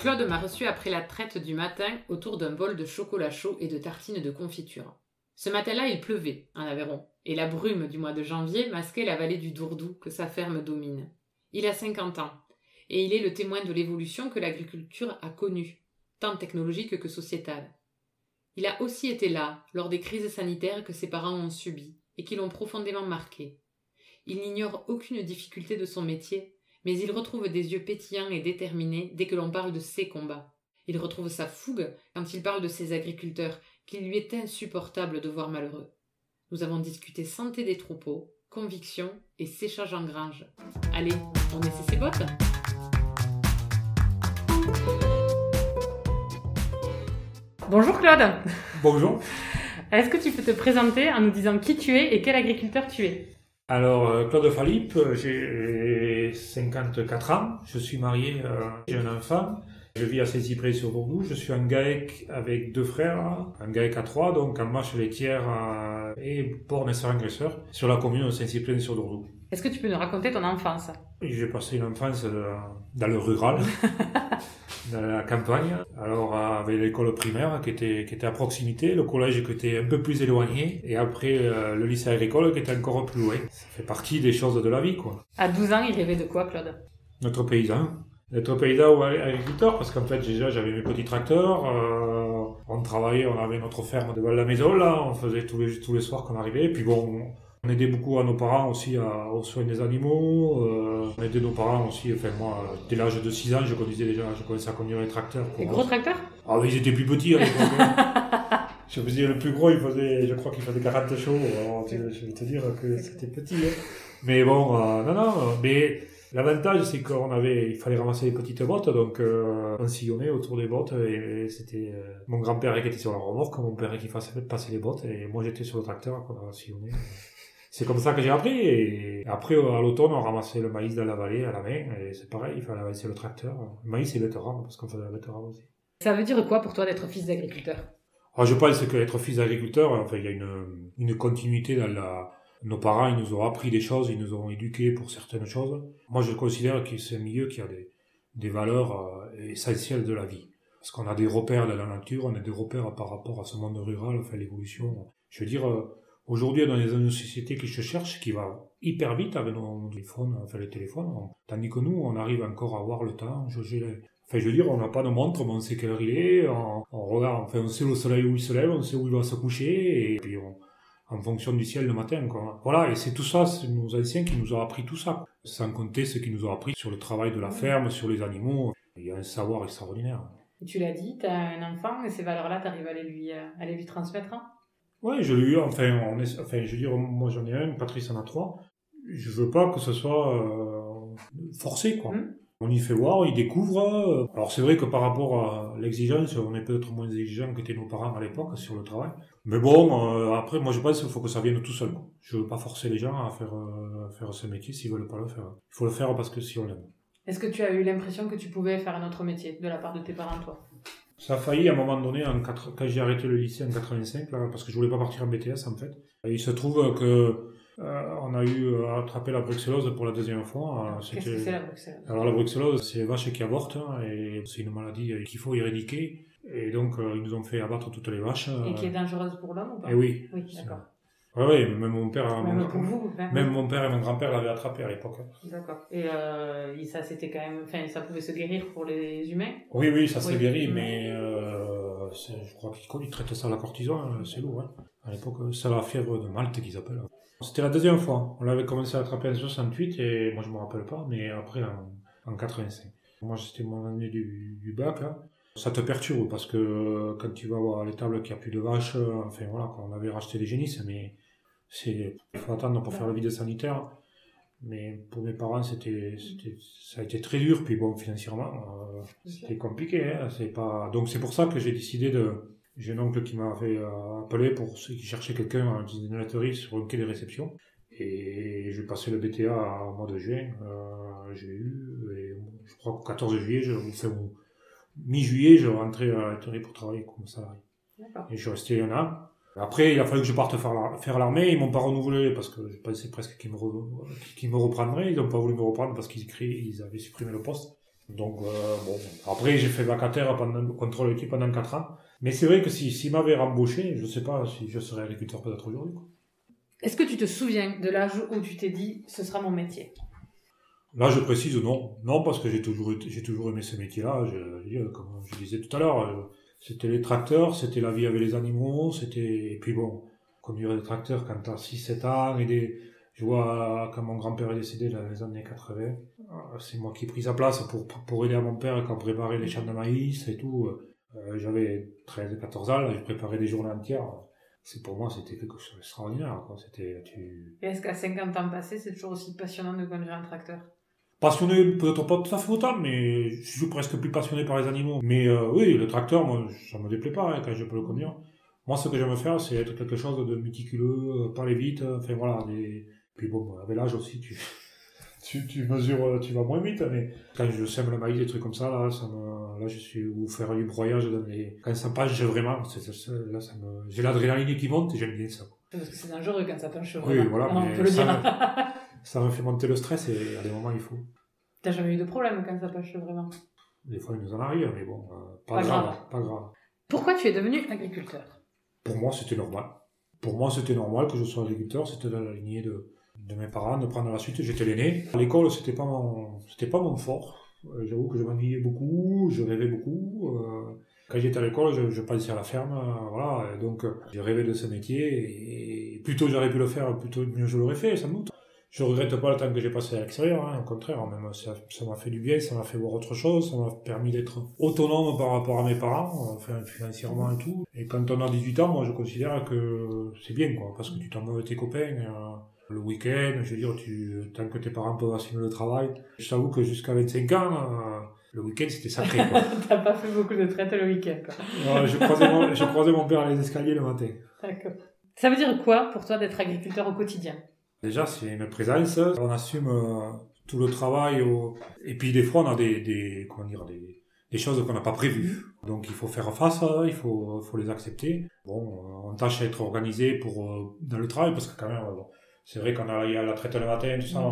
Claude m'a reçu après la traite du matin autour d'un bol de chocolat chaud et de tartines de confiture. Ce matin-là, il pleuvait, en Aveyron, et la brume du mois de janvier masquait la vallée du Dourdou que sa ferme domine. Il a 50 ans, et il est le témoin de l'évolution que l'agriculture a connue, tant technologique que sociétale. Il a aussi été là lors des crises sanitaires que ses parents ont subies et qui l'ont profondément marqué. Il n'ignore aucune difficulté de son métier mais il retrouve des yeux pétillants et déterminés dès que l'on parle de ses combats. Il retrouve sa fougue quand il parle de ses agriculteurs, qu'il lui est insupportable de voir malheureux. Nous avons discuté santé des troupeaux, conviction et séchage en grange. Allez, on essaie ses bottes Bonjour Claude Bonjour Est-ce que tu peux te présenter en nous disant qui tu es et quel agriculteur tu es? Alors, euh, Claude Falip, euh, j'ai 54 ans, je suis marié, euh, j'ai un enfant, je vis à Saint-Cyprès sur Bordeaux, je suis un GAEC avec deux frères, un GAEC à trois, donc en marche laitière et port naisseur agresseur sur la commune de Saint-Cyprès sur Bordeaux. Est-ce que tu peux nous raconter ton enfance? J'ai passé une enfance dans le rural. dans la campagne. Alors avec l'école primaire qui était qui était à proximité, le collège qui était un peu plus éloigné, et après euh, le lycée agricole qui était encore plus loin. Ça fait partie des choses de la vie, quoi. À 12 ans, il rêvait de quoi, Claude? Notre paysan. Notre paysan ou agriculteur, parce qu'en fait déjà j'avais mes petits tracteurs, euh, on travaillait, on avait notre ferme devant la maison là, on faisait tous les tous les soirs qu'on arrivait, et puis bon on aidait beaucoup à nos parents aussi à, aux soins des animaux. Euh, on aidait nos parents aussi. Enfin, moi, dès l'âge de 6 ans, je conduisais déjà, je commençais à conduire les tracteurs. Les gros tracteurs? Ah oui, ils étaient plus petits à l'époque. Hein. je faisais le plus gros, il faisait, je crois qu'il faisait 40 chevaux. je vais te dire que c'était petit. Hein. Mais bon, euh, non, non, mais L'avantage, c'est qu'on avait, il fallait ramasser les petites bottes, donc euh, on sillonnait autour des bottes, et, c'était euh, mon grand-père qui était sur la remorque, mon père qui faisait passer les bottes, et moi j'étais sur le tracteur, quoi, sillonner. C'est comme ça que j'ai appris. Et après, à l'automne, on ramassait le maïs dans la vallée à la main. Et c'est pareil, il fallait avancer le tracteur. maïs et betterave, parce qu'on faisait la betterave aussi. Ça veut dire quoi pour toi d'être fils d'agriculteur? Alors, Je pense que être fils d'agriculteur, enfin, il y a une, une continuité dans la... Nos parents, ils nous ont appris des choses, ils nous ont éduqués pour certaines choses. Moi, je considère que c'est un milieu qui a des, des valeurs euh, essentielles de la vie. Parce qu'on a des repères dans la nature, on a des repères par rapport à ce monde rural, enfin l'évolution. Je veux dire, euh, Aujourd'hui, on est dans une société qui se cherche, qui va hyper vite avec nos téléphones, enfin les téléphones, tandis que nous, on arrive encore à voir le temps, jauger les... Enfin, je veux dire, on n'a pas de montre, mais on sait quelle heure il est, on, regarde, enfin, on sait le soleil où il se lève, on sait où il va se coucher, et puis on, en fonction du ciel le matin, quoi. Voilà, et c'est tout ça, c'est nos anciens qui nous ont appris tout ça. Sans compter ce qu'ils nous ont appris sur le travail de la ferme, sur les animaux. Il y a un savoir extraordinaire. tu l'as dit, tu as un enfant, et ces valeurs-là, tu arrives à les lui, à les lui transmettre hein? Oui, je l'ai eu, enfin, on est, enfin, je veux dire, moi j'en ai un, Patrice en a trois. Je veux pas que ce soit euh, forcé, quoi. Hmm. On y fait voir, il découvre. Euh, alors c'est vrai que par rapport à l'exigence, on est peut-être moins exigeant que nos parents à l'époque sur le travail. Mais bon, euh, après, moi je pense qu'il faut que ça vienne tout seul. Je veux pas forcer les gens à faire, à faire ce métier s'ils veulent pas le faire. Il faut le faire parce que si on l'aime. Est-ce que tu as eu l'impression que tu pouvais faire un autre métier de la part de tes parents, toi? Ça a failli à un moment donné, en quand j'ai arrêté le lycée en 85, là, parce que je voulais pas partir en BTS en fait. Et il se trouve que euh, on a eu à attraper la bruxellose pour la deuxième fois. Qu'est-ce que c'est la bruxellose Alors la bruxellose, c'est les vaches qui avortent hein, et c'est une maladie qu'il faut éradiquer. Et donc euh, ils nous ont fait abattre toutes les vaches. Et qui est dangereuse pour l'homme ou pas? Et oui. Oui, d'accord. Oui, oui, même mon père, même, mon, vous, même mon père et mon grand-père l'avaient attrapé à l'époque. D'accord. Et euh, ça, c'était quand même, enfin, ça pouvait se guérir pour les humains? Oui, oui, ça s'est guéri, mais euh, je crois qu'ils traitent ça à la cortison, hein, c'est lourd. Hein. À l'époque, c'est la fièvre de Malte qu'ils appellent. C'était la deuxième fois. On l'avait commencé à attraper en 68 et moi je me rappelle pas, mais après en, en 85. Moi, c'était mon année du, du bac là ça te perturbe parce que quand tu vas voir les tables qu'il n'y a plus de vaches, enfin voilà, on avait racheté des génisses, mais c'est, il faut attendre pour faire le vide sanitaire. Mais pour mes parents, c'était, c'était, ça a été très dur. Puis bon, financièrement, euh, c'était compliqué. Hein, c'est pas, donc c'est pour ça que j'ai décidé de, J'ai un oncle qui m'a fait euh, appeler pour ceux qui cherchaient quelqu'un en dîneraterie sur un quai de réception. Et j'ai passé le BTA au mois de juin. Euh, j'ai eu, et je crois qu'au 14 juillet, je, enfin, mi-juillet, je rentrais à la pour travailler comme salarié. Et je suis resté un an. Après, il a fallu que je parte faire l'armée. Ils m'ont pas renouvelé parce que je pensais presque qu'ils me, me reprendraient. Ils n'ont pas voulu me reprendre parce qu'ils ils avaient supprimé le poste. Donc, euh, bon. Après, j'ai fait vacataire pendant, contrôle équipe pendant 4 ans. Mais c'est vrai que s'ils si, m'avaient rembauché, je sais pas si je serais agriculteur peut-être aujourd'hui. Est-ce que tu te souviens de l'âge où tu t'es dit, ce sera mon métier? Là, je précise non. Non, parce que j'ai toujours, j'ai toujours aimé ce métier-là. Je, comme je disais tout à l'heure, euh, c'était les tracteurs, c'était la vie avec les animaux, c'était, et puis bon, conduire des tracteurs quand t'as 6-7 ans et des, je vois quand mon grand-père est décédé dans les années 80, euh, c'est moi qui ai pris sa place pour, pour aider à mon père quand préparait les champs de maïs et tout. Euh, j'avais 13-14 ans, je préparais des journées entières. C'est pour moi, c'était quelque chose d'extraordinaire. C'était, tu... est-ce qu'à 50 ans passés, c'est toujours aussi passionnant de conduire un tracteur? Passionné, peut-être pas tout à fait autant, mais je suis presque plus passionné par les animaux. Mais euh, oui, le tracteur, moi, ça me déplaît pas hein, quand je peux le conduire. Moi, ce que j'aime faire, c'est être quelque chose de méticuleux, euh, parler vite, enfin voilà. Des... Puis bon, avec l'âge aussi, tu, tu, tu mesures, euh, tu vas moins vite, mais quand je sème le maïs, des trucs comme ça, là, ça me, là, je suis, ou faire du broyage dans les, quand ça penche vraiment, c'est, là, ça me, j'ai l'adrénaline qui monte et j'aime bien ça. Parce que c'est dangereux quand ça penche. Oui, voilà, mais on peut le dire ça me fait monter le stress et à des moments il faut. T'as jamais eu de problème quand ça pêche vraiment Des fois il nous en arrive, mais bon, euh, pas, grave, pas grave. Pourquoi tu es devenu agriculteur? Pour moi c'était normal. Pour moi c'était normal que je sois agriculteur, c'était dans la lignée de, de mes parents, de prendre la suite, j'étais l'aîné. À l'école c'était pas mon, c'était pas mon fort. Euh, j'avoue que je m'ennuyais beaucoup, je rêvais beaucoup. Euh, quand j'étais à l'école, je, je, passais à la ferme, voilà. donc, j'ai rêvé de ce métier et plutôt j'aurais pu le faire, plutôt mieux je l'aurais fait, sans doute je regrette pas le temps que j'ai passé à l'extérieur, hein, au contraire, même ça, m'a fait du bien, ça m'a fait voir autre chose, ça m'a permis d'être autonome par rapport à mes parents, enfin financièrement et tout. Et quand on a 18 ans, moi je considère que c'est bien, quoi, parce que tu t'en vas avec tes copains, euh, le week-end, je veux dire, tu, tant que tes parents peuvent assumer le travail. Je t'avoue que jusqu'à 25 ans, euh, le week-end c'était sacré. T'as pas fait beaucoup de traite le week-end, quoi. je, croisais mon, je croisais mon père à les escaliers le matin. D'accord. Ça veut dire quoi pour toi d'être agriculteur au quotidien? Déjà, c'est une présence. On assume euh, tout le travail. Et puis, des fois, on a des, des comment dire, des, des choses qu'on n'a pas prévues. Donc, il faut faire face, il faut, faut les accepter. Bon, on tâche à être organisé pour, euh, dans le travail, parce que quand même, c'est vrai qu'on a, il y a la traite le matin, tout ça,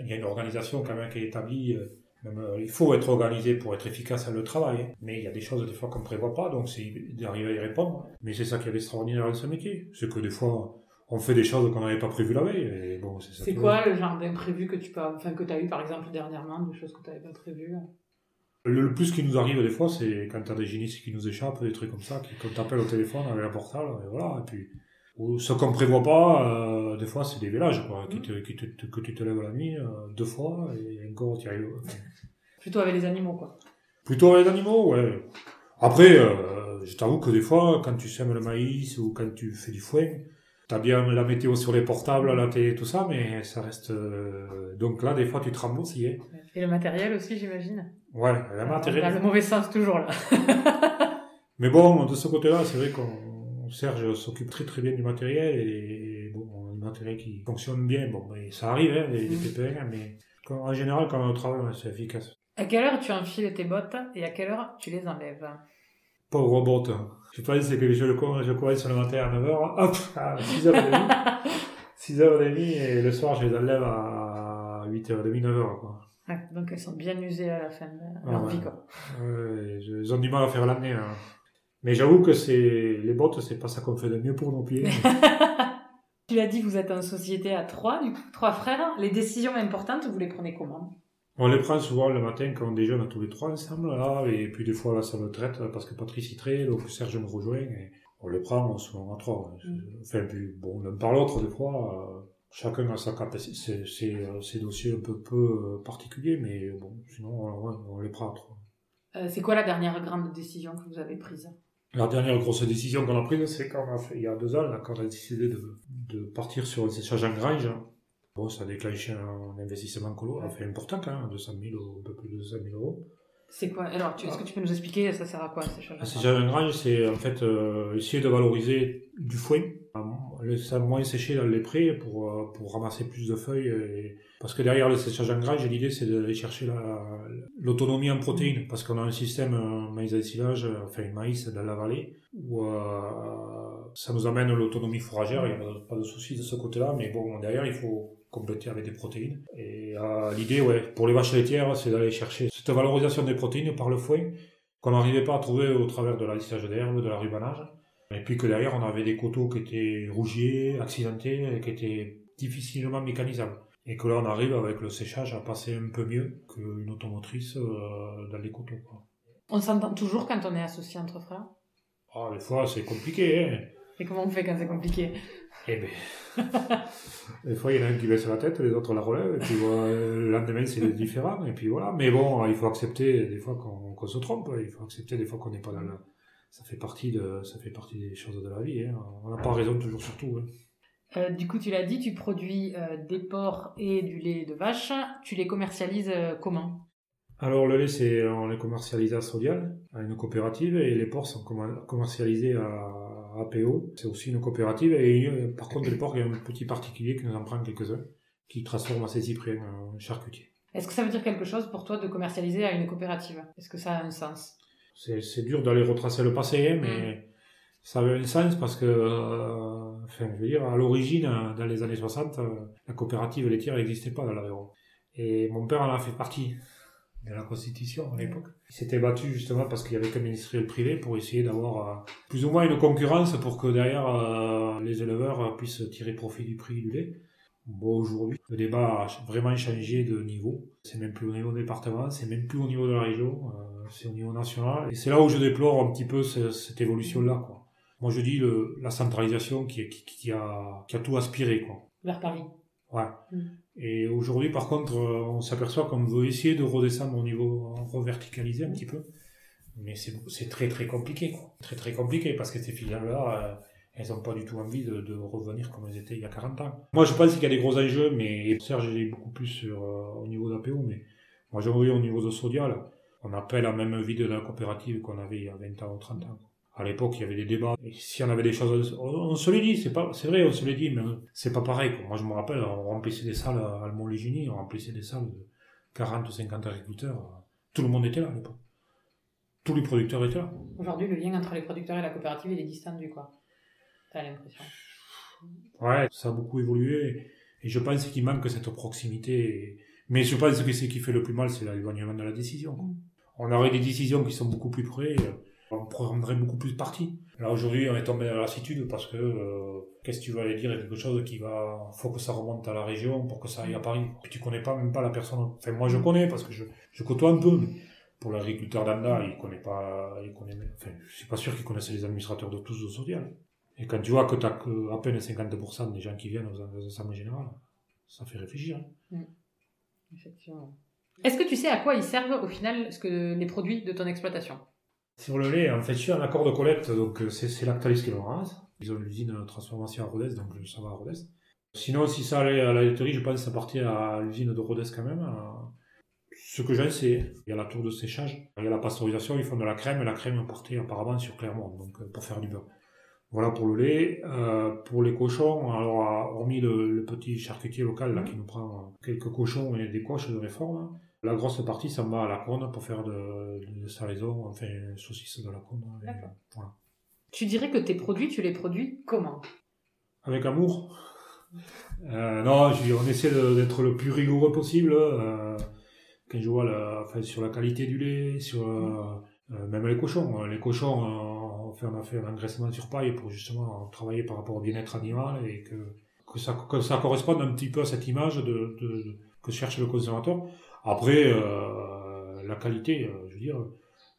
il y a une organisation quand même qui est établie. Euh, même, il faut être organisé pour être efficace à le travail. Mais il y a des choses, des fois, qu'on ne prévoit pas, donc c'est d'arriver à y répondre. Mais c'est ça qui est extraordinaire dans ce métier. C'est que des fois, on fait des choses qu'on n'avait pas prévues la veille. bon, c'est C'est quoi le genre d'imprévu que tu peux, enfin, que as eu par exemple dernièrement, des choses que tu n'avais pas prévues le, plus qui nous arrive des fois, c'est quand tu as des génistes qui nous échappent, des trucs comme ça, qui, qu'on t'appelle au téléphone avec la portale, et voilà. Et puis, ce qu'on prévoit pas, euh, des fois, c'est des vélages, quoi, qui te, qui te, que tu te lèves la nuit euh, deux fois, et encore, tu arrives. Plutôt avec les animaux, quoi. Plutôt avec les animaux, ouais. Après, euh, je t'avoue que des fois, quand tu sèmes le maïs ou quand tu fais du foin, T'as bien la météo sur les portables, la télé, tout ça, mais ça reste. Euh, donc là, des fois, tu te aussi. Hein. Et le matériel aussi, j'imagine. Ouais, le matériel. Dans le mauvais sens toujours là. mais bon, de ce côté-là, c'est vrai qu'on Serge s'occupe très très bien du matériel et, bon, du matériel qui fonctionne bien. Bon, mais ça arrive, hein, les, mm. pépins, mais en général, quand on travaille, c'est efficace. À quelle heure tu enfiles tes bottes et à quelle heure tu les enlèves? Pauvre botte. Je pense que je, le, je courais sur le matin à 9h, hop, à 6h30. 6h30 et le soir, je les enlève à 8h30, 9h, quoi. Ouais, donc elles sont bien usées à la fin de leur vie, quoi. Ouais, ils ont du mal à faire l'année. Hein. Mais j'avoue que c'est les bottes, c'est pas ça qu'on fait de mieux pour nos pieds. tu l'as dit, vous êtes en société à trois, du coup, trois frères. Les décisions importantes, vous les prenez comment? On les prend souvent le matin quand on déjeune tous les trois ensemble, là, et puis des fois là ça me traite parce que Patrice y traite, donc Serge me rejoint, et on les prend souvent à trois. Mm. Enfin, puis bon, l'un par l'autre, des fois, euh, chacun a sa capacité, c'est euh, ses dossiers un peu, peu euh, particuliers, mais bon, sinon on, les prend à trois. c'est quoi la dernière grande décision que vous avez prise? La dernière grosse décision qu'on a prise, c'est quand on a fait, il y a deux ans, là, quand on a décidé de, de partir sur un séchage en grange, Bon, ça a déclenché un investissement colo, enfin important quand même, 200 000 ou un peu plus de 200 000 euros. C'est quoi? Alors, est-ce que tu peux nous expliquer ça sert à quoi ces choses Un séchage en grange, c'est en fait euh, essayer de valoriser du foin, laisser moins sécher dans les prés pour, euh, pour ramasser plus de feuilles. et- Parce que derrière le séchage en grange, l'idée c'est d'aller chercher la- l'autonomie en protéines, parce qu'on a un système euh, maïs à silage, enfin maïs dans la vallée, où euh, ça nous amène l'autonomie fourragère, il n'y a pas de- pas de souci de ce côté-là, mais bon, derrière il faut compléter avec des protéines. Et euh, l'idée, ouais, pour les vaches laitières, c'est d'aller chercher cette valorisation des protéines par le foin, qu'on n'arrivait pas à trouver au travers de l'alissage d'herbe, de la rubanage. Et puis que derrière, on avait des coteaux qui étaient rougiers, accidentés, et qui étaient difficilement mécanisables. Et que là, on arrive avec le séchage à passer un peu mieux qu'une automotrice euh, dans les coteaux. Quoi. On s'entend toujours quand on est associé entre frères? Ah, des fois, c'est compliqué. Hein. Et comment on fait quand c'est compliqué? Eh ben, des fois, il y en a un qui baisse la tête, les autres la relèvent, et puis voilà, le lendemain, c'est différent, et puis voilà. Mais bon, il faut accepter des fois qu'on se trompe, il faut accepter des fois qu'on n'est pas dans le... Ça fait partie de, ça fait partie des choses de la vie, hein. On n'a pas raison toujours sur tout, hein. Euh, Du coup, tu l'as dit, tu produis euh, des porcs et du lait de vache. Tu les commercialises euh, comment? Alors, le lait, c'est, on les commercialise à Sodial, à une coopérative, et les porcs sont commer- commercialisés à APO, c'est aussi une coopérative, et euh, par contre, les porcs, il y a un petit particulier qui nous en prend quelques-uns, qui transforme ses cyprien en charcutier. Est-ce que ça veut dire quelque chose pour toi de commercialiser à une coopérative? Est-ce que ça a un sens? C'est, dur d'aller retracer le passé, hein, mais ça avait un sens parce que, euh, enfin, je veux dire, à l'origine, euh, dans les années 60, euh, la coopérative laitière n'existait pas dans l'Aveyron. Et mon père en a fait partie de la Constitution à l'époque. Il s'était battu justement parce qu'il y avait qu'un industriel privé pour essayer d'avoir euh, plus ou moins une concurrence pour que derrière euh, les éleveurs puissent tirer profit du prix du lait. Bon, aujourd'hui, le débat a vraiment changé de niveau. C'est même plus au niveau département, c'est même plus au niveau de la région, euh, c'est au niveau national. Et c'est là où je déplore un petit peu ce- cette évolution-là, quoi. Moi, je dis le, la centralisation qui, qui, qui a, qui a tout aspiré, quoi. Vers Paris. Ouais. Mm. Et aujourd'hui, par contre, euh, on s'aperçoit qu'on veut essayer de redescendre au niveau, reverticaliser un petit peu. Mais c'est très très compliqué. Très très compliqué parce que ces filiales-là, euh, elles n'ont pas du tout envie de, revenir comme elles étaient il y a 40 ans. Moi, je pense qu'il y a des gros enjeux, mais Serge, j'ai beaucoup plus sur, euh, au niveau d'APO, mais moi, j'aimerais au niveau de Sodial, on n'a pas la même vie de la coopérative qu'on avait il y a 20 ans ou 30 ans. À l'époque, il y avait des débats. Et si on avait des choses, on, on se les dit, c'est pas, c'est vrai, on se les dit, mais c'est pas pareil. Quoi. Moi, je me rappelle, on remplissait des salles à Almont-Légini, on remplissait des salles de 40 ou 50 agriculteurs. Tout le monde était là à l'époque. Tous les producteurs étaient là. Aujourd'hui, le lien entre les producteurs et la coopérative, il est distendu, quoi. T'as l'impression. Ouais, ça a beaucoup évolué. Et je pense qu'il manque cette proximité. Mais je pense que ce qui fait le plus mal, c'est l'éloignement de la décision. quoi. On aurait des décisions qui sont beaucoup plus près, on prendrait beaucoup plus parti. Là, aujourd'hui, on est tombé la lassitude parce que, euh, qu'est-ce que tu vas aller dire? Quelque chose qui va, faut que ça remonte à la région pour que ça aille à Paris. Puis tu connais pas même pas la personne. Enfin, moi, je connais parce que je, je côtoie un peu, mais pour l'agriculteur d'Anda, il connaît pas, il connaît, enfin, je suis pas sûr qu'il connaisse les administrateurs de tous de Sodial. Et quand tu vois que t'as que à peine 50% des gens qui viennent aux, assemblées générales, ça fait réfléchir. hein. Effectivement. Est-ce que tu sais à quoi ils servent au final ce que les produits de ton exploitation? Sur le lait, en fait, je suis un accord de collecte, donc euh, c'est c'est Lactalis qui le ramasse. Ils ont l'usine de transformation à Rodez, donc euh, ça va à Rodez. Sinon, si ça allait à la laiterie, je pense que ça partait à l'usine de Rodez quand même. euh. Ce que j'en sais, il y a la tour de séchage, il y a la pasteurisation, ils font de la crème, et la crème partait apparemment sur Clermont, donc euh, pour faire du beurre. Voilà pour le lait. Euh, pour les cochons, alors euh, hormis le, le petit charcutier local là, qui nous prend euh, quelques cochons et des coches de réforme, la grosse partie, ça me va à la cône pour faire de, de salaison, enfin, saucisses de la D'accord. voilà. Tu dirais que tes produits, tu les produis comment? Avec amour. Euh, non, je, on essaie d'être le plus rigoureux possible. euh, quand je vois la, enfin, sur la qualité du lait, sur euh, même les cochons. Les cochons, euh, on, fait, on a fait un engraissement sur paille pour justement travailler par rapport au bien-être animal et que, que, ça, que ça corresponde un petit peu à cette image de, de- que cherche le consommateur. Après, euh, la qualité, euh, je veux dire,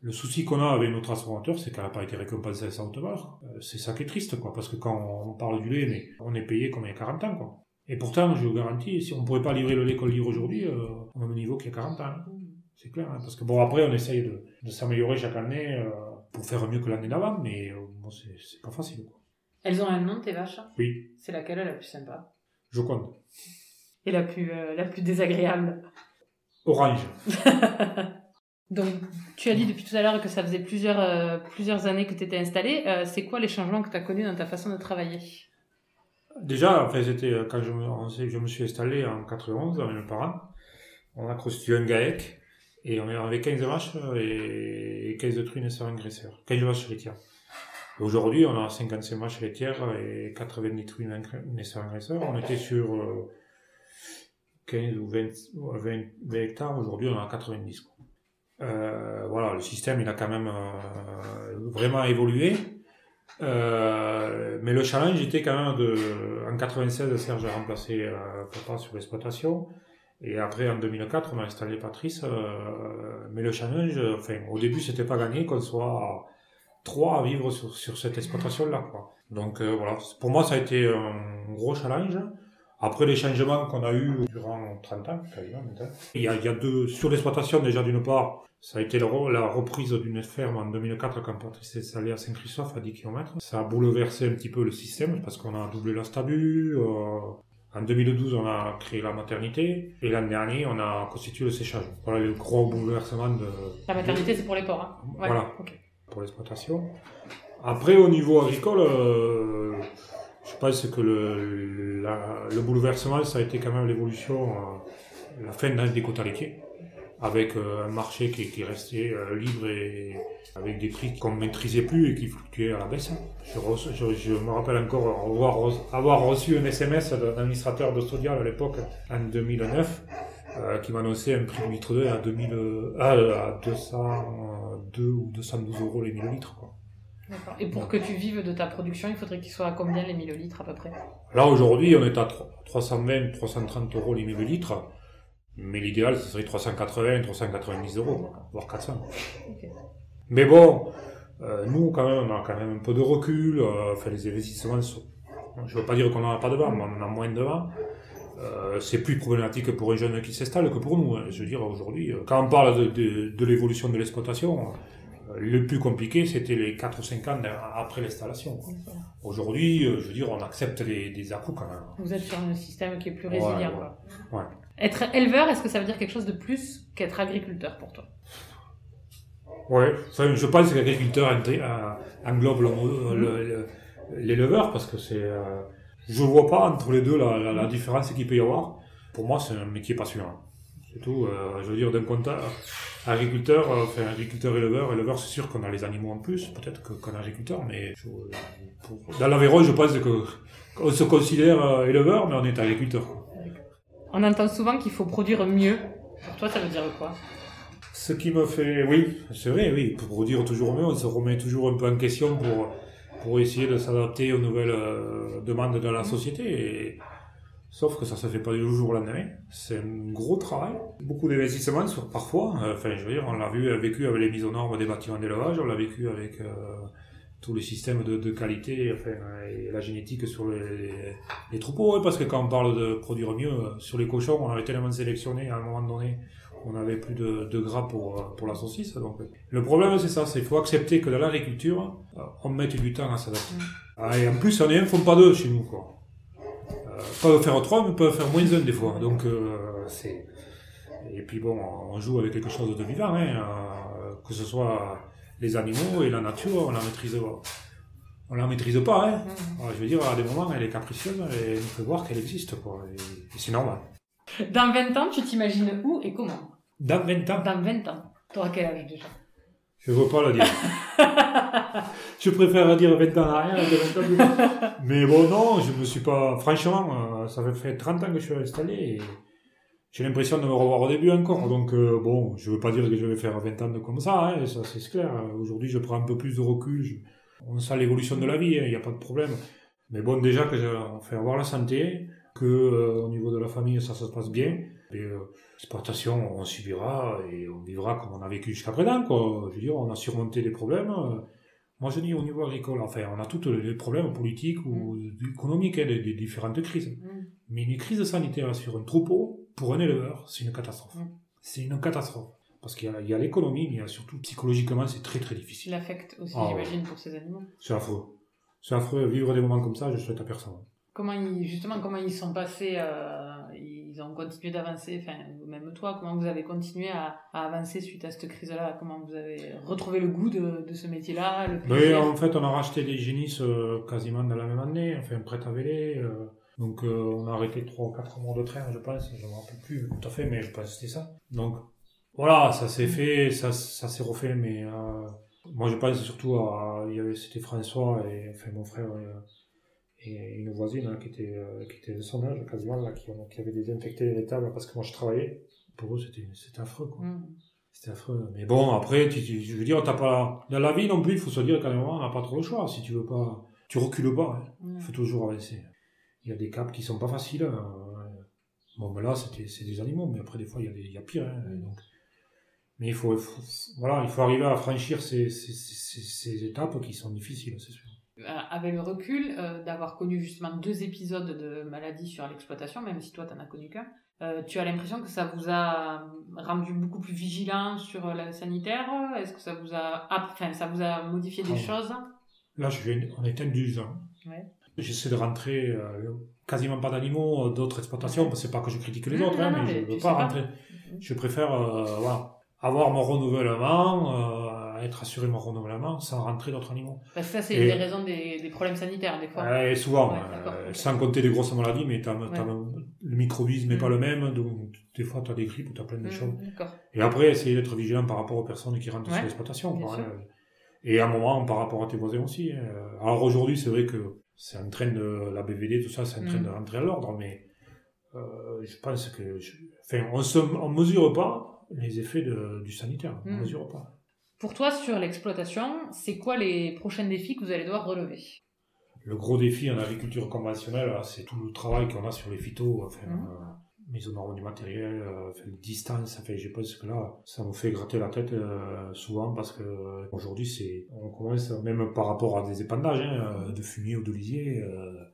le souci qu'on a avec nos transformateurs, c'est qu'elle n'a pas été récompensée à sa haute valeur. Euh, C'est ça qui est triste, quoi, parce que quand on parle du lait, mais on est payé comme il y a 40 ans, quoi. Et pourtant, je vous garantis, si on ne pourrait pas livrer le lait qu'on livre aujourd'hui, euh, au même niveau qu'il y a 40 ans. hein. C'est clair, hein, parce que bon, après, on essaye de, de s'améliorer chaque année euh, pour faire mieux que l'année d'avant, mais euh, bon, c'est pas facile, quoi. Elles ont un nom, tes vaches? Oui, C'est laquelle la plus sympa? Je compte. Et la plus, la plus désagréable? Orange. Donc, tu as dit depuis tout à l'heure que ça faisait plusieurs, euh, plusieurs années que tu étais installé. Euh, c'est quoi les changements que tu as connus dans ta façon de travailler? Déjà, enfin, c'était euh, quand je me, je me suis installé en 91 avec mes parents. On a constitué un GAEC et on avait 15 vaches et 15 truies naisseurs engraisseurs. 15 vaches laitières. Aujourd'hui, on a 55 vaches laitières et 90 truies naisseurs engraisseurs. On était sur 15 ou 20, 20 hectares. Aujourd'hui, on en a 90. Quoi. Euh, voilà, le système, il a quand même euh, vraiment évolué. Euh, mais le challenge était quand même de, en 96, Serge a remplacé papa sur l'exploitation. Et après, en 2004, on a installé Patrice. Mais le challenge, enfin, au début, c'était pas gagné qu'on soit trois à vivre sur, cette exploitation-là. Donc, voilà. Pour moi, ça a été un gros challenge. Après les changements qu'on a eu durant 30 ans, quasiment maintenant, il y a, il y a deux, sur l'exploitation déjà d'une part, ça a été la reprise d'une ferme en 2004 quand Patrice s'est installé à Saint-Christophe à 10 km. Ça a bouleversé un petit peu le système parce qu'on a doublé la stabu. Euh, en 2012, on a créé la maternité et l'an dernier, on a constitué le séchage. Voilà le gros bouleversement de. La maternité, c'est pour les porcs. Hein voilà, pour l'exploitation. Après, au niveau agricole, euh, pense que le, le bouleversement, ça a été quand même l'évolution, euh, la fin des quotas laitiers avec euh, un marché qui, qui restait euh, libre et avec des prix qu'on ne maîtrisait plus et qui fluctuaient à la baisse. Je, me rappelle encore avoir, avoir, reçu un SMS d'un administrateur de à l'époque, en 2009, euh, qui m'annonçait un prix du litre 2 à, 2000, à 202 ou 212 euros les millilitres. Quoi. Et pour que tu vives de ta production, il faudrait qu'il soit à combien les millilitres à peu près? Là aujourd'hui, on est à 320, 330 euros les millilitres. Mais l'idéal, ce serait 380, 390 euros, voire 400. Mais bon, euh, nous, quand même, on a quand même un peu de recul. Euh, enfin, les investissements, sont... je ne veux pas dire qu'on n'en a pas de vent, mais on en a moins de vent. Euh, c'est plus problématique pour un jeune qui s'installe que pour nous. Hein. Je veux dire, aujourd'hui, euh, quand on parle de, de, de l'évolution de l'exploitation, euh, le plus compliqué, c'était les 4 ou 5 ans après l'installation. Aujourd'hui, je veux dire, on accepte les, des à quand même. Vous êtes sur un système qui est plus résilient. Ouais, ouais. Être éleveur, est-ce que ça veut dire quelque chose de plus qu'être agriculteur pour toi? Ouais, je pense que l'agriculteur englobe l'éleveur parce que c'est. Euh, je vois pas entre les deux la, la, différence qu'il peut y avoir. Pour moi, c'est un métier passionnant. Tout. Euh, je veux dire, d'un compteur, agriculteur, euh, enfin agriculteur éleveur, éleveur, c'est sûr qu'on a les animaux en plus, peut-être qu'un agriculteur, mais dans l'Aveyron, je pense que on se considère éleveur, mais on est agriculteur. On entend souvent qu'il faut produire mieux. Pour toi, ça veut dire quoi? Ce qui me fait, oui, c'est vrai, oui, pour produire toujours mieux, on se remet toujours un peu en question pour, pour essayer de s'adapter aux nouvelles euh, demandes de la société. Et... Sauf que ça se fait pas du jour au lendemain. C'est un gros travail. Beaucoup d'investissements sur parfois. Euh, enfin, je veux dire, on l'a vu, vécu avec les mises aux normes des bâtiments d'élevage, on l'a vécu avec euh, tous les systèmes de, de, qualité enfin, et la génétique sur les, les, troupeaux, parce que quand on parle de produire mieux, euh, sur les cochons, on avait tellement sélectionné à un moment donné, on avait plus de, de gras pour, euh, pour la saucisse. Donc, le problème, c'est ça, c'est qu'il faut accepter que dans l'agriculture, on mette du temps à s'adapter. Mm. Ah, et en plus, on est un, font pas deux chez nous, quoi. Euh, peuvent faire trois, mais peuvent faire moins d'un des fois. Donc, euh, c'est... Et puis bon, on joue avec quelque chose de vivant, hein, que ce soit les animaux et la nature, on la maîtrise on la maîtrise pas, hein. Mm. je veux dire, à des moments, elle est capricieuse et il faut voir qu'elle existe, quoi. Et, c'est normal. Dans 20 ans, tu t'imagines où et comment? Dans 20 ans Dans 20 ans. T'auras quel âge déjà? Je ne veux pas le dire. je préfère dire 20 ans à rien que 20 ans Mais bon, non, je me suis pas... Franchement, euh, ça fait 30 ans que je suis installé et j'ai l'impression de me revoir au début encore. Donc, euh, bon, je veux pas dire que je vais faire 20 ans de comme ça, hein, ça c'est clair. Aujourd'hui, je prends un peu plus de recul. On sent l'évolution de la vie, il hein, n'y a pas de problème. Mais bon, déjà que on fait avoir la santé, que euh, au niveau de la famille, ça, se passe bien. Et, euh, l'exploitation, on subira et on vivra comme on a vécu jusqu'à présent, quoi. Je veux dire, on a surmonté des problèmes. Moi, je dis au niveau agricole, enfin, on a tous les problèmes politiques ou mm. économiques, hein, des, différentes crises. Mm. Mais une crise sanitaire sur un troupeau, pour un éleveur, c'est une catastrophe. Mm. C'est une catastrophe. Parce qu'il y a, l'économie, mais il y a surtout psychologiquement, c'est très très difficile. L'affect aussi, ah j'imagine, pour ces animaux. C'est affreux. C'est affreux. Vivre des moments comme ça, je souhaite à personne. Comment ils, justement, comment ils sont passés, euh, ils ont continué d'avancer, enfin, même toi, comment vous avez continué à, à avancer suite à cette crise-là? Comment vous avez retrouvé le goût de, de ce métier-là Oui, en fait, on a racheté des génisses euh, quasiment dans la même année, enfin, prêt à véler. euh, donc, euh, on a arrêté 3 ou 4 mois de train, je pense. Je ne me rappelle plus tout à fait, mais je pense que c'était ça. Donc, voilà, ça s'est fait, ça, ça s'est refait, mais moi, je pense surtout à. Il y avait, c'était François et enfin, mon frère et, et une voisine hein, qui, était, euh, qui était de son âge, quasiment, là, qui, qui avait désinfecté les tables parce que moi, je travaillais. Pour eux, c'était, c'était affreux, quoi. Mm. C'était affreux. Mais bon, après, tu, tu- je veux dire, t'as pas, dans la vie non plus, il faut se dire qu'à un moment, on n'a pas trop le choix. Si tu veux pas, tu recules pas. hein. Mm. Il faut toujours avancer. Il y a des caps qui sont pas faciles. hein. Bon, mais là, c'était, c'est des animaux, mais après, des fois, il y a, des, il y a pire. hein. Donc, mais il faut, il faut- voilà, il faut arriver à franchir ces, ces, ces, ces étapes qui sont difficiles, c'est sûr. Euh, Avec le recul euh, d'avoir connu justement deux épisodes de maladie sur l'exploitation, même si toi t'en as connu qu'un, euh, tu as l'impression que ça vous a rendu beaucoup plus vigilant sur la sanitaire? Est-ce que ça vous a, ah, enfin, ça vous a modifié des Ah. choses? Là, je viens, on est indulgent. Ouais. J'essaie de rentrer euh, quasiment pas d'animaux d'autres exploitations, parce que c'est pas que je critique les Mmh, autres, hein, non, mais je mais veux pas rentrer. Je préfère voilà, avoir mon renouvellement, euh, être assuré de mon renouvellement, sans rentrer d'autres animaux. Parce que ça, c'est des raisons des, des problèmes sanitaires, des fois. Euh, souvent, Ouais, euh, sans compter les grosses maladies, mais t'as, Ouais. le microbisme n'est Mm. pas le même, donc des fois tu as des grippes ou tu as plein de Mm, choses. Et après, essayer d'être vigilant par rapport aux personnes qui rentrent Ouais, sur l'exploitation. Et à un moment, par rapport à tes voisins aussi. hein. Alors aujourd'hui, c'est vrai que c'est en train de. La BVD, tout ça, c'est en train Mm. de rentrer à l'ordre, mais euh, je pense que. je- enfin, on ne on mesure pas les effets de- du sanitaire. On ne Mm. mesure pas. Pour toi, sur l'exploitation, c'est quoi les prochains défis que vous allez devoir relever? Le gros défi en agriculture conventionnelle, là, c'est tout le travail qu'on a sur les phytos, enfin, Mhm. Mise aux normes du matériel, euh, enfin, distance, enfin, je pense que là, ça nous fait gratter la tête euh, souvent parce que euh, aujourd'hui, c'est, on commence, même par rapport à des épandages, hein, euh, de fumier ou de lisier,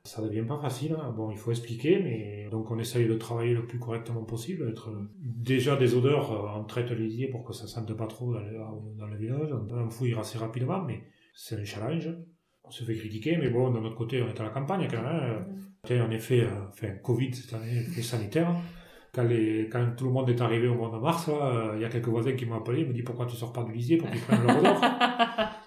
ça devient pas facile. hein. Bon, il faut expliquer, mais donc on essaye de travailler le plus correctement possible, être déjà des odeurs, on traite le lisier pour que ça sente pas trop dans le, dans le village, on fouille assez rapidement, mais c'est un challenge. On se fait critiquer, mais bon, d'un autre côté, on est à la campagne quand même. C'était en effet, euh, enfin, Covid cette année, effet sanitaire. Quand, les, quand tout le monde est arrivé au mois de mars, là, euh, il y a quelques voisins qui m'ont appelé, ils me dit pourquoi tu sors pas du lisier pour qu'ils prennent leur odeur.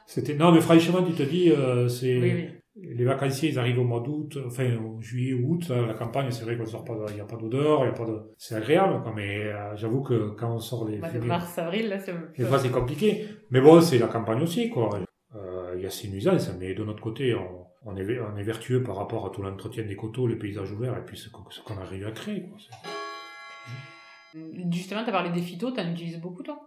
C'était non, mais franchement, tu te dis, euh, c'est Oui, oui. les vacanciers, ils arrivent au mois d'août, enfin au juillet, août. là, la campagne, c'est vrai qu'on sort pas, il y a pas d'odeur, il y a pas de, c'est agréable, quoi, mais euh, j'avoue que quand on sort les Mois de mars, avril, là, c'est des fois, c'est compliqué. Mais bon, c'est la campagne aussi, quoi. Euh, Il y a ces nuisances, mais de notre côté, on, on, est, on est vertueux par rapport à tout l'entretien des coteaux, les paysages ouverts, et puis ce qu'on ce qu'on arrive à créer. Quoi. C'est Justement, tu as parlé des phytos, tu en utilises beaucoup, toi?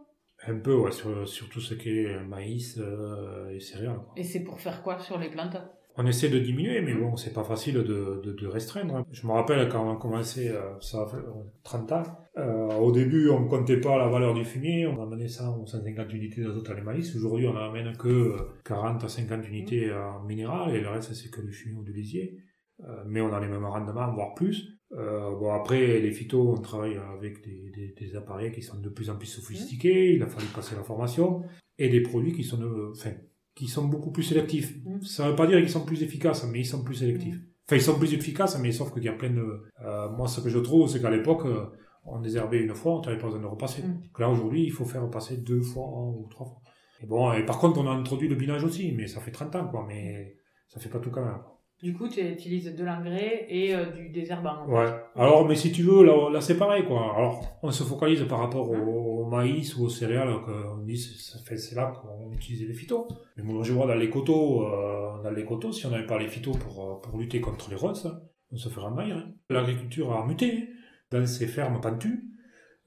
Un peu, ouais, sur, sur tout ce qui est maïs euh, et céréales. quoi. Et c'est pour faire quoi sur les plantes? On essaie de diminuer, mais bon, c'est pas facile de, de, de restreindre. hein. Je me rappelle quand on a commencé, euh, ça fait euh, 30 ans, euh, au début, on comptait pas la valeur du fumier, on amenait 100 ou 150 unités d'azote à maïs. Aujourd'hui, on amène que euh, 40 à 50 unités en minéral, et le reste, c'est que du fumier ou du lisier. Euh, mais on a les mêmes rendements, voire plus. Euh, bon, après, les phytos, on travaille avec des, des, des appareils qui sont de plus en plus sophistiqués, il a fallu passer la formation, et des produits qui sont, de, enfin, qui sont beaucoup plus sélectifs. Mm. Ça veut pas dire qu'ils sont plus efficaces, mais ils sont plus sélectifs. Enfin, ils sont plus efficaces, mais sauf qu'il y a plein de... Euh, moi, ce que je trouve, c'est qu'à l'époque, euh, on désherbait une fois, on n'avait pas besoin de repasser. Mm. Là, aujourd'hui, il faut faire repasser deux fois ou trois fois. Et bon, et par contre, on a introduit le binage aussi, mais ça fait 30 ans, quoi, mais ça fait pas tout quand même. Du coup, tu utilises de l'engrais et euh, du désherbant. Ouais. Alors, mais si tu veux, là, c'est pareil, quoi. Alors, on se focalise par rapport au, maïs ou aux céréales, qu'on dit, c'est- là qu'on utilise les phytos. Mais moi, je vois dans les coteaux, euh, dans les coteaux, si on n'avait pas les phytos pour, euh, pour lutter contre les ronces, on se ferait envahir. hein. L'agriculture a muté. hein. Dans ces fermes pentues,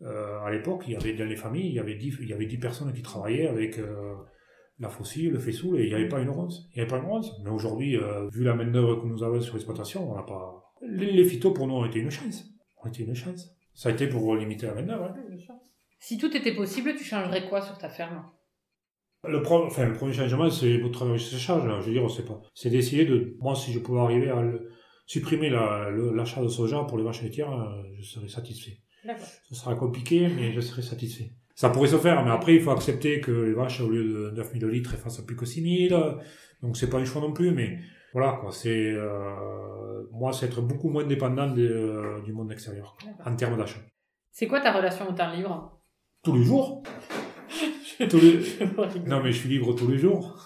euh, à l'époque, il y avait dans les familles, il y avait 10, il y avait 10 personnes qui travaillaient avec la faucille, le faisceau, et il n'y avait pas une ronce. Il n'y avait pas une ronce. Mais aujourd'hui, euh, vu la main-d'œuvre que nous avons sur l'exploitation, on n'a pas. Les, les phytos, pour nous, ont été une chance. Ont été une chance. Ça a été pour limiter la main-d'œuvre. hein. Si tout était possible, tu changerais quoi sur ta ferme? Le, pro- enfin, le premier changement, c'est votre travail séchage. là. Je veux dire, on sait pas. C'est d'essayer de. Moi, si je pouvais arriver à le- supprimer la- l'achat de soja pour les vaches laitières, euh, je serais satisfait. Ce sera compliqué, mais je serai satisfait. Ça pourrait se faire, mais après, il faut accepter que les vaches, au lieu de 9000 litres, elles fassent plus que 6000. Donc, c'est pas un choix non plus, mais Voilà, quoi. C'est, euh, moi, c'est être beaucoup moins dépendant de- euh, du monde extérieur, en termes d'achat. C'est quoi ta relation au temps libre? Tous les jours. tous les... Non, mais je suis libre tous les jours.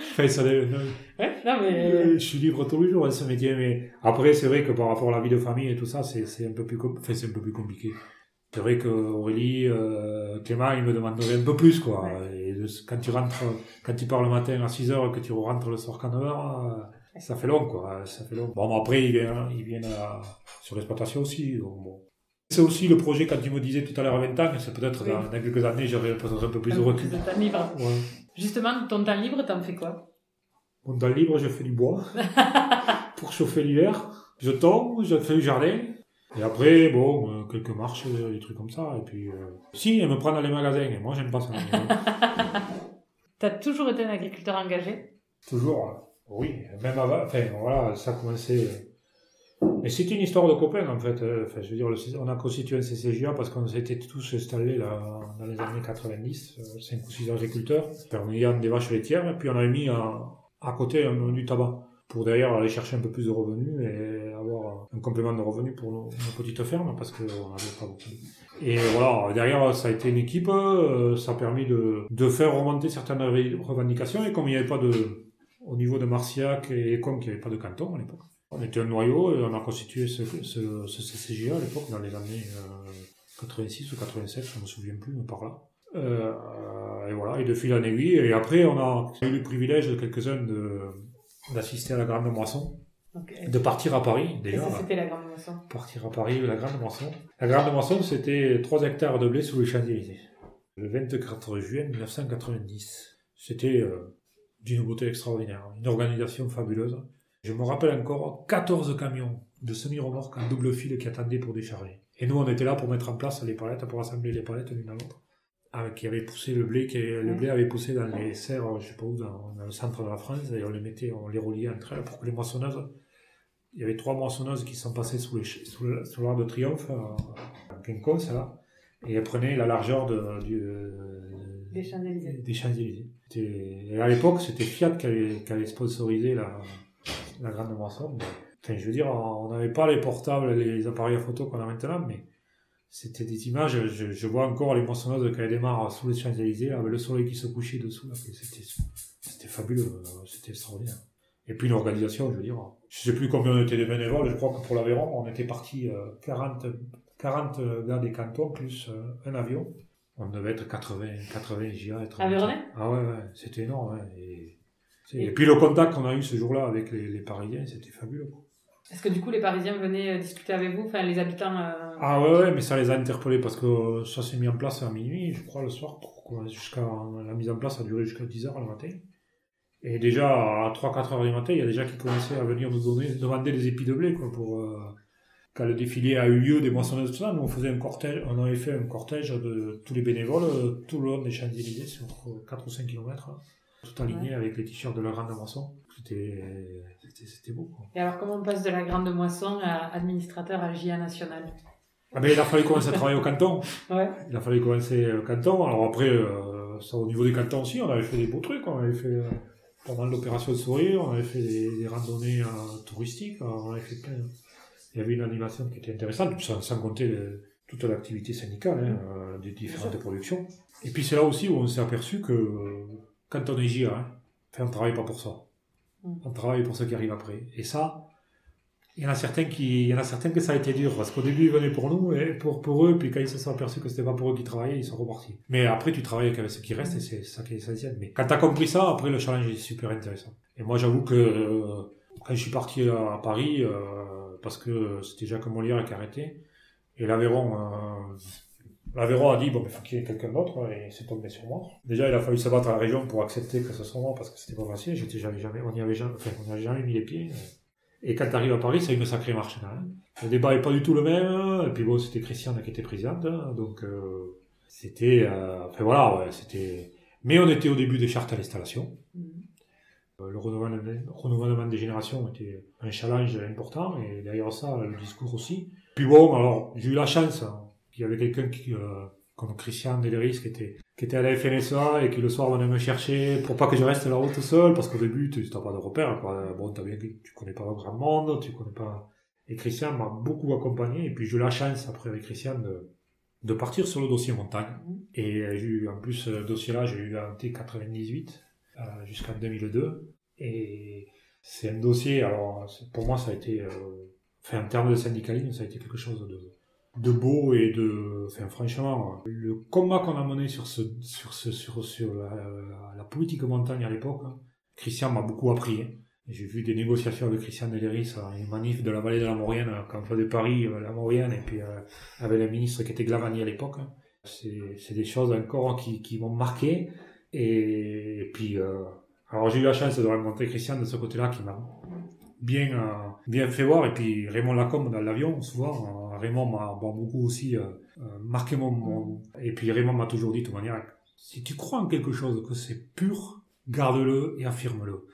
Enfin, ça, Ouais, non mais... Euh, je suis libre tous les jours à ce métier, mais après, c'est vrai que par rapport à la vie de famille et tout ça, c'est, c'est un peu plus, com- enfin, c'est un peu plus compliqué. C'est vrai que Aurélie, euh, Clément, ils me demanderaient un peu plus, quoi. Et de- quand tu rentres, quand tu pars le matin à 6 heures, que tu rentres le soir qu'à 9 heures, euh, ça fait long, quoi. Ça fait long. Bon, après, ils viennent, ils viennent à- sur l'exploitation aussi, donc bon. C'est aussi le projet, quand tu me disais tout à l'heure à 20 ans, c'est peut-être Oui. dans, dans quelques années, j'aurai peut-être un peu plus de Un recul. de temps libre. Ouais. Justement, ton temps libre, t'en fais quoi? Dans le libre, je fais du bois pour chauffer l'hiver. Je tombe, je fais du jardin. Et après, bon, euh, quelques marches, euh, des trucs comme ça. Et puis, euh, si, elle me prend dans les magasins. Et moi, j'aime pas ça. T'as toujours été un agriculteur engagé? Toujours, euh, oui. Même avant, enfin, voilà, ça a commencé. Mais c'est une histoire de copains, en fait. Enfin, je veux dire, on a constitué un CCJA parce qu'on s'était tous installés là, dans les années 90, 5 ou 6 agriculteurs, ayant des vaches laitières. Et puis, on avait mis à, à côté un, du tabac pour derrière aller chercher un peu plus de revenus et avoir un complément de revenus pour nos, nos petites fermes parce qu'on n'avait pas beaucoup. Et voilà, derrière, ça a été une équipe, euh, ça a permis de, de faire remonter certaines revendications et comme il n'y avait pas de, au niveau de Marciac et comme il n'y avait pas de canton à l'époque. On était un noyau et on a constitué ce, ce, ce CCGA à l'époque dans les années euh, 86 ou 87, je ne me souviens plus, mais par là. Euh, et voilà, et de fil en aiguille. Et après, on a eu le privilège de quelques-uns d'assister à la grande moisson, De partir à Paris déjà. ça, c'était la grande moisson. Partir à Paris, la grande moisson. La grande moisson, c'était 3 hectares de blé sous les Champs-Élysées. Le 24 juin 1990. C'était euh, d'une beauté extraordinaire. Une organisation fabuleuse. Je me rappelle encore 14 camions de semi-remorques en double fil qui attendaient pour décharger. Et nous, on était là pour mettre en place les palettes, pour assembler les palettes l'une à l'autre. Qui avait poussé le blé, qui, le blé avait poussé dans les serres, je sais pas où, dans, dans le centre de la France, et on les mettait, on les reliait entre elles pour que les moissonneuses il y avait trois moissonneuses qui sont passées sous, les, sous, le- sous l'Arc de Triomphe, euh, en quinconce, là, et elles prenaient la largeur de, du, euh, Des Champs-Élysées. des Champs-Élysées. C'était- Et à l'époque, c'était Fiat qui avait, qui avait sponsorisé la, la grande moisson. Enfin, je veux dire, on n'avait pas les portables, les appareils à photo qu'on a maintenant, mais c'était des images. Je, je vois encore les moissonneuses qui elles démarrent sous les Champs-Élysées, avec le soleil qui se couchait dessous. là, C'était, c'était fabuleux, euh, c'était extraordinaire. Et puis l'organisation, je veux dire, je sais plus combien on était de bénévoles, je crois que pour l'Aveyron, on était parti euh, 40, 40 gars des cantons plus euh, un avion. On devait être 80, 80 JA. Être Aveyronnais Ah ouais, ouais, c'était énorme. ouais, Et, et puis le contact qu'on a eu ce jour-là avec les, les Parisiens, c'était fabuleux. Est-ce que du coup les Parisiens venaient euh, discuter avec vous, enfin les habitants euh, Ah ouais, ouais, mais ça les a interpellés parce que ça s'est mis en place à minuit, je crois, le soir. Jusqu'à la mise en place a duré jusqu'à 10h le matin. Et déjà, à 3-4 heures du matin, il y a déjà qui commençaient à venir nous donner, demander des épis de blé, quoi, pour, euh, quand le défilé a eu lieu des moissonneuses, tout ça, nous on faisait un cortège, on avait fait un cortège de tous les bénévoles, euh, tout le long des Champs-Élysées, sur euh, 4 ou 5 km, tout aligné avec les t-shirts de la grande moisson. C'était, beau, quoi. Et alors comment on passe de la grande moisson à administrateur à JA national? Ah ben, il a fallu commencer à travailler au canton. Ouais. Il a fallu commencer au canton. Alors après, euh, ça, au niveau des cantons aussi, on avait fait des beaux trucs. On avait fait, euh, pendant l'opération de sourire, on avait fait des, des randonnées euh, touristiques. On avait fait plein. Il y avait une animation qui était intéressante, sans, sans compter le- toute l'activité syndicale hein, euh, des différentes productions. Et puis c'est là aussi où on s'est aperçu que euh, quand on est JA, hein, on travaille pas pour ça. Mm. On travaille pour ceux qui arrivent après. Et ça, il y en a certains qui, il y en a certains que ça a été dur parce qu'au début ils venaient pour nous et pour pour eux puis quand ils se sont aperçus que c'était pas pour eux qui travaillaient ils sont repartis. Mais après tu travailles avec ceux qui restent et c'est ça qui est essentiel. Mais quand t'as compris ça après le challenge est super intéressant. Et moi j'avoue que euh, quand je suis parti à Paris euh, parce que c'était Jacques Molière qui arrêtait et l'Aveyron euh, L'Aveyron a dit, bon, il faut qu'il y ait quelqu'un d'autre, et c'est tombé sur moi. Déjà, il a fallu se battre à la région pour accepter que ce soit moi, parce que c'était pas facile, j'étais jamais, on n'y avait jamais, on n'y avait jamais mis les pieds. Et quand tu arrives à Paris, c'est une sacrée marche, quand même. Le débat est pas du tout le même, et puis bon, c'était Christiane qui était présidente, hein, donc, euh, c'était, euh, enfin voilà, ouais, c'était, mais on était au début des chartes à l'installation. Mhm. Euh, Le renouvellement, le renouvellement des générations était un challenge important, et derrière ça, le discours aussi. Puis bon, alors, j'ai eu la chance, hein, qu'il y avait quelqu'un qui, comme Christian Deleris qui était, qui était à la FNSA et qui le soir venait me chercher pour pas que je reste là-haut tout seul, parce qu'au début, tu n'as pas de repères, quoi. Bon, t'as bien, tu connais pas grand monde, tu connais pas... Et Christian m'a beaucoup accompagné, et puis j'ai eu la chance, après avec Christian, de, de partir sur le dossier montagne. Et j'ai eu, en plus, ce dossier-là, j'ai eu un T98 euh, jusqu'en 2002. Et c'est un dossier, alors, pour moi, ça a été... Euh, enfin, en termes de syndicalisme, ça a été quelque chose de de beau et de enfin franchement le combat qu'on a mené sur ce sur ce sur sur la, politique montagne à l'époque hein, Christian m'a beaucoup appris hein. j'ai vu des négociations avec Christian Deleris à une manif de la vallée de la Maurienne quand on faisait Paris euh, la Maurienne et puis euh, avec le ministre qui était Glavani à l'époque hein. c'est des choses encore qui qui m'ont marqué et, puis euh, alors j'ai eu la chance de rencontrer Christian de ce côté-là qui m'a bien bien fait voir et puis Raymond Lacombe dans l'avion souvent Raymond m'a beaucoup aussi euh, euh, marqué mon, Et puis Raymond m'a toujours dit de toute manière, si tu crois en quelque chose, que c'est pur, garde-le et affirme-le.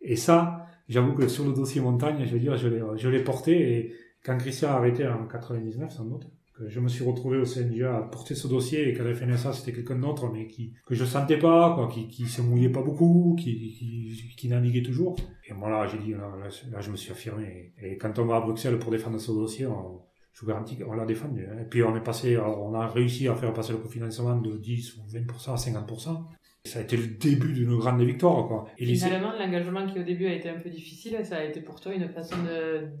Et ça, j'avoue que sur le dossier montagne, je veux dire, je l'ai porté et quand Christian a arrêté en 99, sans doute, que je me suis retrouvé au CNJ à porter ce dossier et qu'à la FNSA c'était quelqu'un d'autre, mais que je sentais pas, quoi, qui, qui se mouillait pas beaucoup, qui, qui, naviguait toujours. Et moi là, j'ai dit, là, je me suis affirmé. Et quand on va à Bruxelles pour défendre ce dossier, on, je vous garantis qu'on l'a défendu. Hein. Et puis on est passé, on a réussi à faire passer le cofinancement de 10 ou 20% à 50%. Ça a été le début d'une grande victoire, quoi. Et Finalement, l'engagement qui au début a été un peu difficile, ça a été pour toi une façon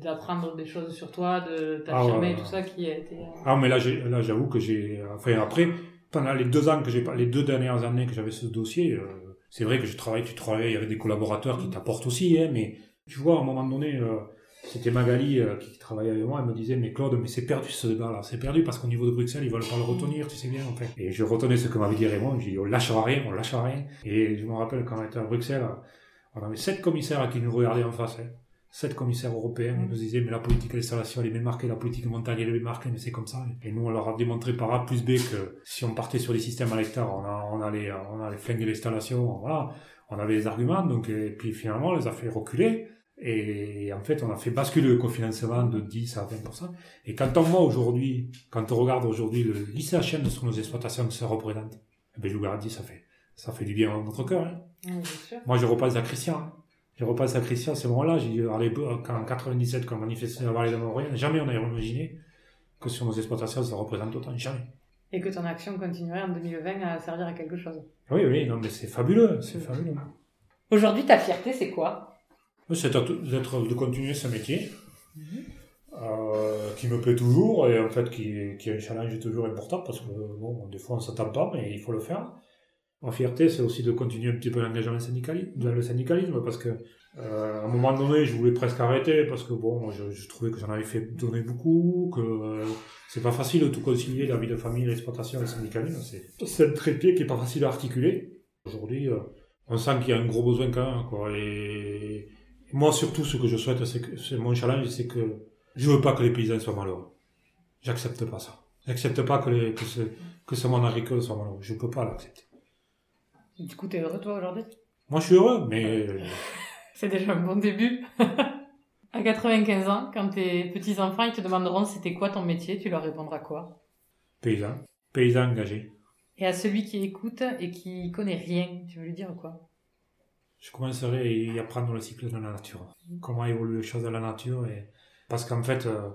d'apprendre des choses sur toi, de t'affirmer, ah tout ça qui a été. Euh, ah, mais là, là, j'avoue que j'ai, enfin, après, pendant les deux ans que j'ai, les deux dernières années que j'avais ce dossier, euh, c'est vrai que je travaille, tu travailles avec des collaborateurs qui t'apportent aussi, hein, mais tu vois, à un moment donné, euh, c'était Magali euh, qui travaillait avec moi, elle me disait, mais Claude, mais c'est perdu ce débat-là, c'est perdu parce qu'au niveau de Bruxelles, ils veulent pas le retenir, tu sais bien, en fait. Et je retenais ce que m'avait dit Raymond, je dis, on lâchera rien, on lâchera rien. Et je me rappelle quand on était à Bruxelles, on avait sept commissaires qui nous regardaient en face, hein. sept commissaires européens, ils nous disaient, mais la politique d'installation, elle est bien marquée, la politique montagne, elle est bien marquée, mais c'est comme ça. Et nous, on leur a démontré par A plus B que si on partait sur les systèmes à l'hectare, on, on, allait, on allait flinguer l'installation, voilà. On avait les arguments, donc, et puis finalement, on les a fait reculer. Et en fait, on a fait basculer le cofinancement de 10 à 20%. Et quand on voit aujourd'hui, quand on regarde aujourd'hui le l'ICHN sur nos exploitations que ça représente, eh ben, je vous garantis, ça fait, ça fait du bien à notre cœur. Hein. Moi, je repasse à Christian. Hein. Je repasse à Christian, c'est moment-là, j'ai dit, en 97, quand on manifestait la vallée de Maurienne, jamais on n'avait imaginé que sur nos exploitations, ça représente autant. Jamais. Et que ton action continuerait en 2020 à servir à quelque chose. Oui, oui, non, mais c'est fabuleux, c'est fabuleux. Aujourd'hui, ta fierté, c'est quoi? C'est d'être, de continuer ce métier, mhm. euh, qui me plaît toujours, et en fait, qui, qui est un challenge toujours important, parce que, bon, des fois, on s'attend pas, mais il faut le faire. Ma fierté, c'est aussi de continuer un petit peu l'engagement dans le syndicalisme, parce que, euh, à un moment donné, je voulais presque arrêter, parce que, bon, je, trouvais que j'en avais fait donner beaucoup, que euh, c'est pas facile de tout concilier, la vie de famille, l'exploitation et le syndicalisme. C'est, un trépied qui est pas facile à articuler. Aujourd'hui, on sent qu'il y a un gros besoin quand même, quoi, et, moi, surtout, ce que je souhaite, c'est que, c'est mon challenge, c'est que je veux pas que les paysans soient malheureux. J'accepte pas ça. J'accepte pas que, les, que, ce, que ce monde agricole soit malheureux. Je peux pas l'accepter. Du coup, t'es heureux, toi, aujourd'hui? Moi, je suis heureux, mais... c'est déjà un bon début. à 95 ans, quand tes petits-enfants, ils te demanderont c'était quoi ton métier, tu leur répondras quoi? Paysan. Paysan engagé. Et à celui qui écoute et qui connaît rien, tu veux lui dire quoi? Je commencerai à apprendre le cycle de la nature. Comment évoluent les choses dans la nature. Et... Parce qu'en fait, euh,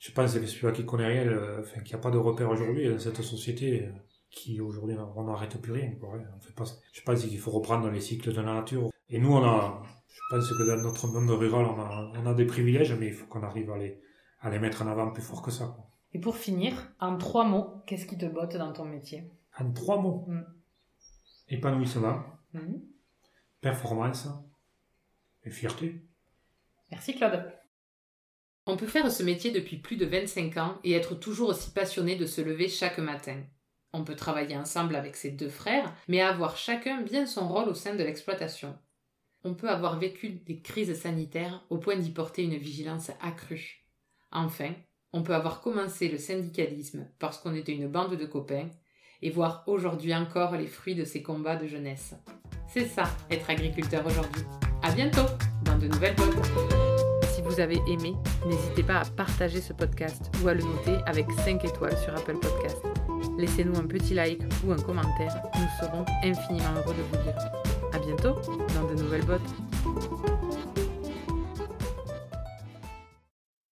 je pense que celui qui connaît rien, enfin, qu'il n'y a pas de repère aujourd'hui dans cette société euh, qui aujourd'hui on n'arrête plus rien. Quoi, on fait pas... Je pense qu'il faut reprendre les cycles de la nature. Et nous, on a, je pense que dans notre monde rural, on a, on a des privilèges, mais il faut qu'on arrive à les, à les mettre en avant plus fort que ça. Quoi. Et pour finir, en trois mots, qu'est-ce qui te botte dans ton métier? En trois mots? Mm. Épanouissement. Mm performance et fierté. Merci Claude. On peut faire ce métier depuis plus de 25 ans et être toujours aussi passionné de se lever chaque matin. On peut travailler ensemble avec ses deux frères, mais avoir chacun bien son rôle au sein de l'exploitation. On peut avoir vécu des crises sanitaires au point d'y porter une vigilance accrue. Enfin, on peut avoir commencé le syndicalisme parce qu'on était une bande de copains et voir aujourd'hui encore les fruits de ces combats de jeunesse. C'est ça, être agriculteur aujourd'hui. À bientôt dans de nouvelles potes. Si vous avez aimé, n'hésitez pas à partager ce podcast ou à le noter avec 5 étoiles sur Apple Podcast. Laissez-nous un petit like ou un commentaire, nous serons infiniment heureux de vous lire. A bientôt dans de nouvelles bottes.